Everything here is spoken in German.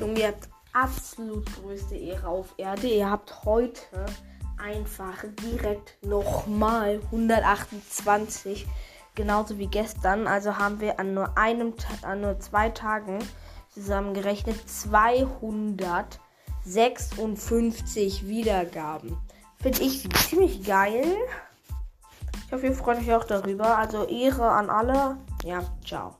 Junge, ihr habt absolut größte Ehre auf Erde. Ihr habt heute einfach direkt nochmal 128, genauso wie gestern. Also haben wir an nur einem, an nur zwei Tagen zusammengerechnet 256 Wiedergaben. Finde ich ziemlich geil. Ich hoffe, ihr freut euch auch darüber. Also Ehre an alle. Ja, ciao.